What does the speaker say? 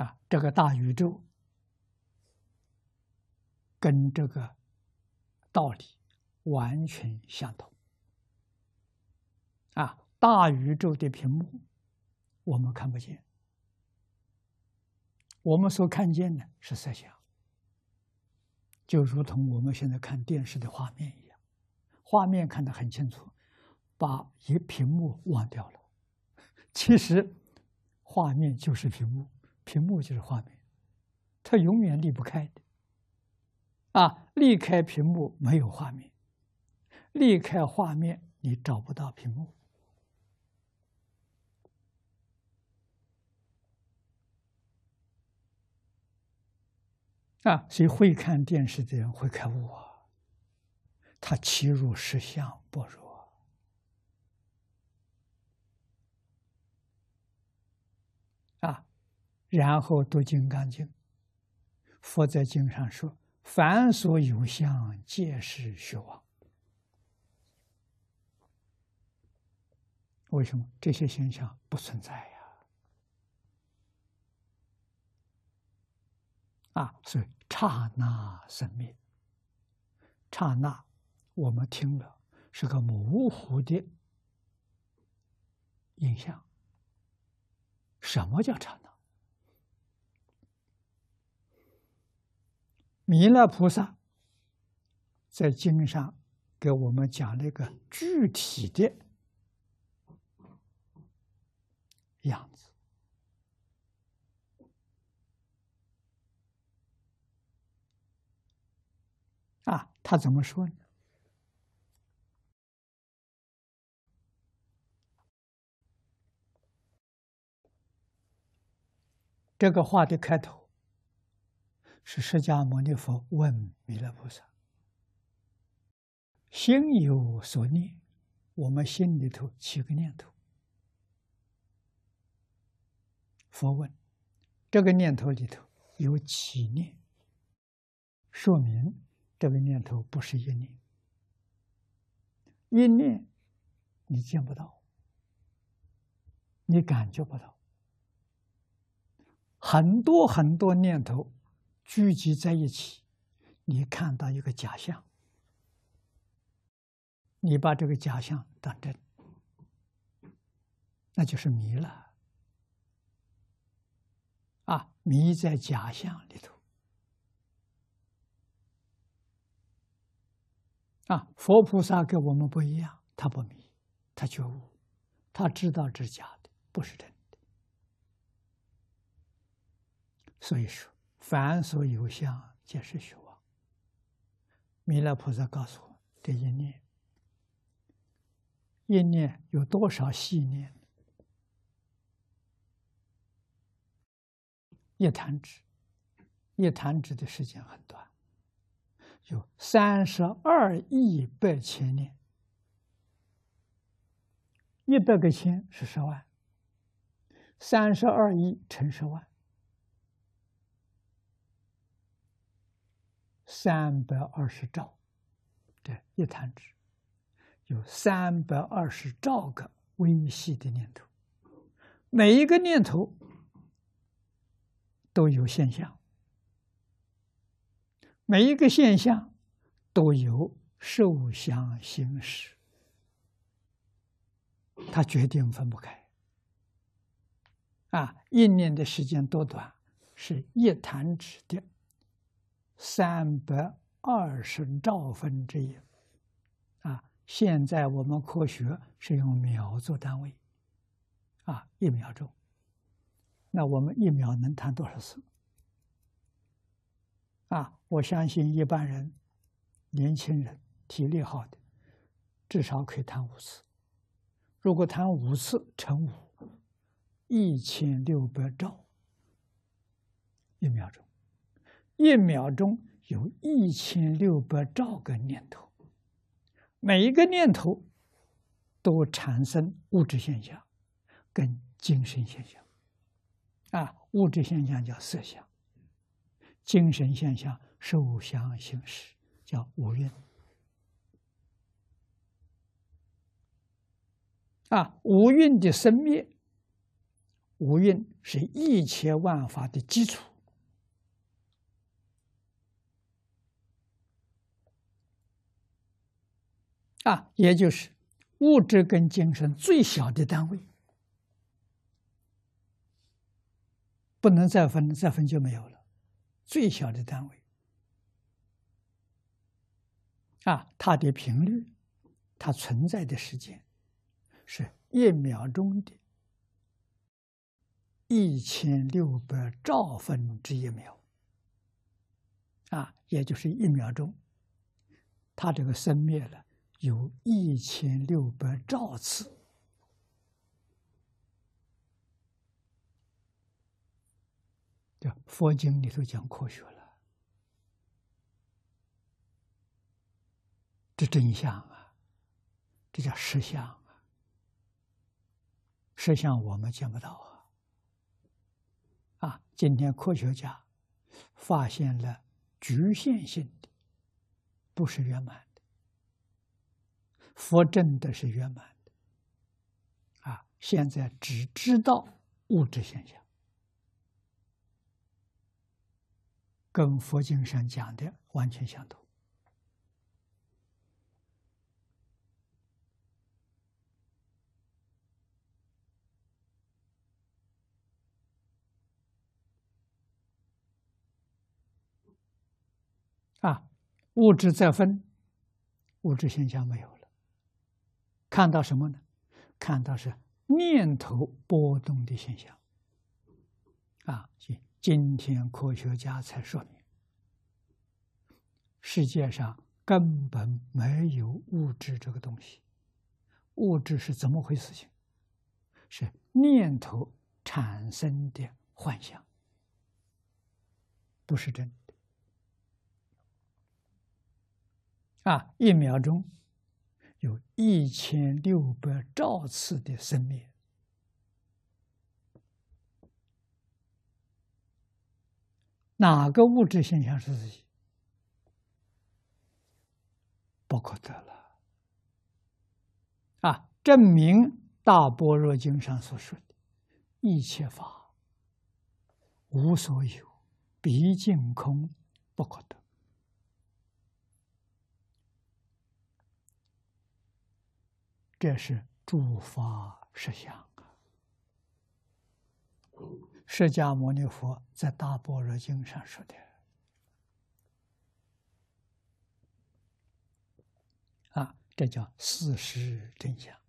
啊，这个大宇宙跟这个道理完全相同。啊，大宇宙的屏幕我们看不见，我们所看见的是色相，就如同我们现在看电视的画面一样，画面看得很清楚，把一屏幕忘掉了。其实，画面就是屏幕，屏幕就是画面，它永远离不开的。啊，离开屏幕没有画面，离开画面你找不到屏幕。啊，所以会看电视的人会开悟啊，他其如实相不如。然后读《金刚经》，佛在经上说：“凡所有相，皆是虚妄。”为什么这些现象不存在呀？啊，所以刹那生灭，刹那我们听了是个模糊的印象。什么叫刹那？弥勒菩萨在经上给我们讲了一个具体的样子啊，他怎么说呢？这个话的开头。是释迦牟尼佛问弥勒菩萨：“心有所念，我们心里头起个念头。”佛问：“这个念头里头有起念，说明这个念头不是一念。一念你见不到，你感觉不到，很多很多念头。”聚集在一起，你看到一个假象，你把这个假象当真，那就是迷了。啊，迷在假象里头。啊，佛菩萨跟我们不一样，他不迷，他觉悟，他知道这是假的，不是真的。所以说。凡所有相，皆是虚妄。弥勒菩萨告诉我：这一念，一念有多少细念？一弹指，一弹指的时间很短，有三十二亿百千年。一百个千是十万，三十二亿乘十万。三百二十兆，这一弹指有三百二十兆个微细的念头，每一个念头都有现象，每一个现象都有受想行识，它决定分不开。啊，一念的时间多短，是一弹指的。三百二十兆分之一，啊！现在我们科学是用秒做单位，啊，一秒钟。那我们一秒能弹多少次？啊，我相信一般人，年轻人体力好的，至少可以弹五次。如果弹五次乘五，一千六百兆一秒钟。一秒钟有一千六百兆个念头，每一个念头都产生物质现象跟精神现象。啊，物质现象叫色相，精神现象受想行识叫五蕴。啊，五蕴的生灭，五蕴是一切万法的基础啊，也就是物质跟精神最小的单位，不能再分，再分就没有了。最小的单位啊，它的频率，它存在的时间是一秒钟的。一千六百兆分之一秒，啊，也就是一秒钟，它这个生灭了有一千六百兆次。这佛经里头讲科学了，这真相啊，这叫实相啊，实相我们见不到啊。啊，今天科学家发现了局限性的，不是圆满。佛真的是圆满的。啊，现在只知道物质现象，跟佛经上讲的完全相同。啊，物质再分，物质现象没有了。看到什么呢？看到是念头波动的现象。啊，今天科学家才说明，世界上根本没有物质这个东西。物质是怎么回事？情是念头产生的幻象，不是真的。啊，一秒钟有一千六百兆次的生灭，哪个物质现象是自己？不可得了。啊，证明《大般若经》上所说的“一切法无所有，毕竟空，不可得”。这是诸法实相啊！释迦牟尼佛在《大般若经》上说的啊，这叫事实真相。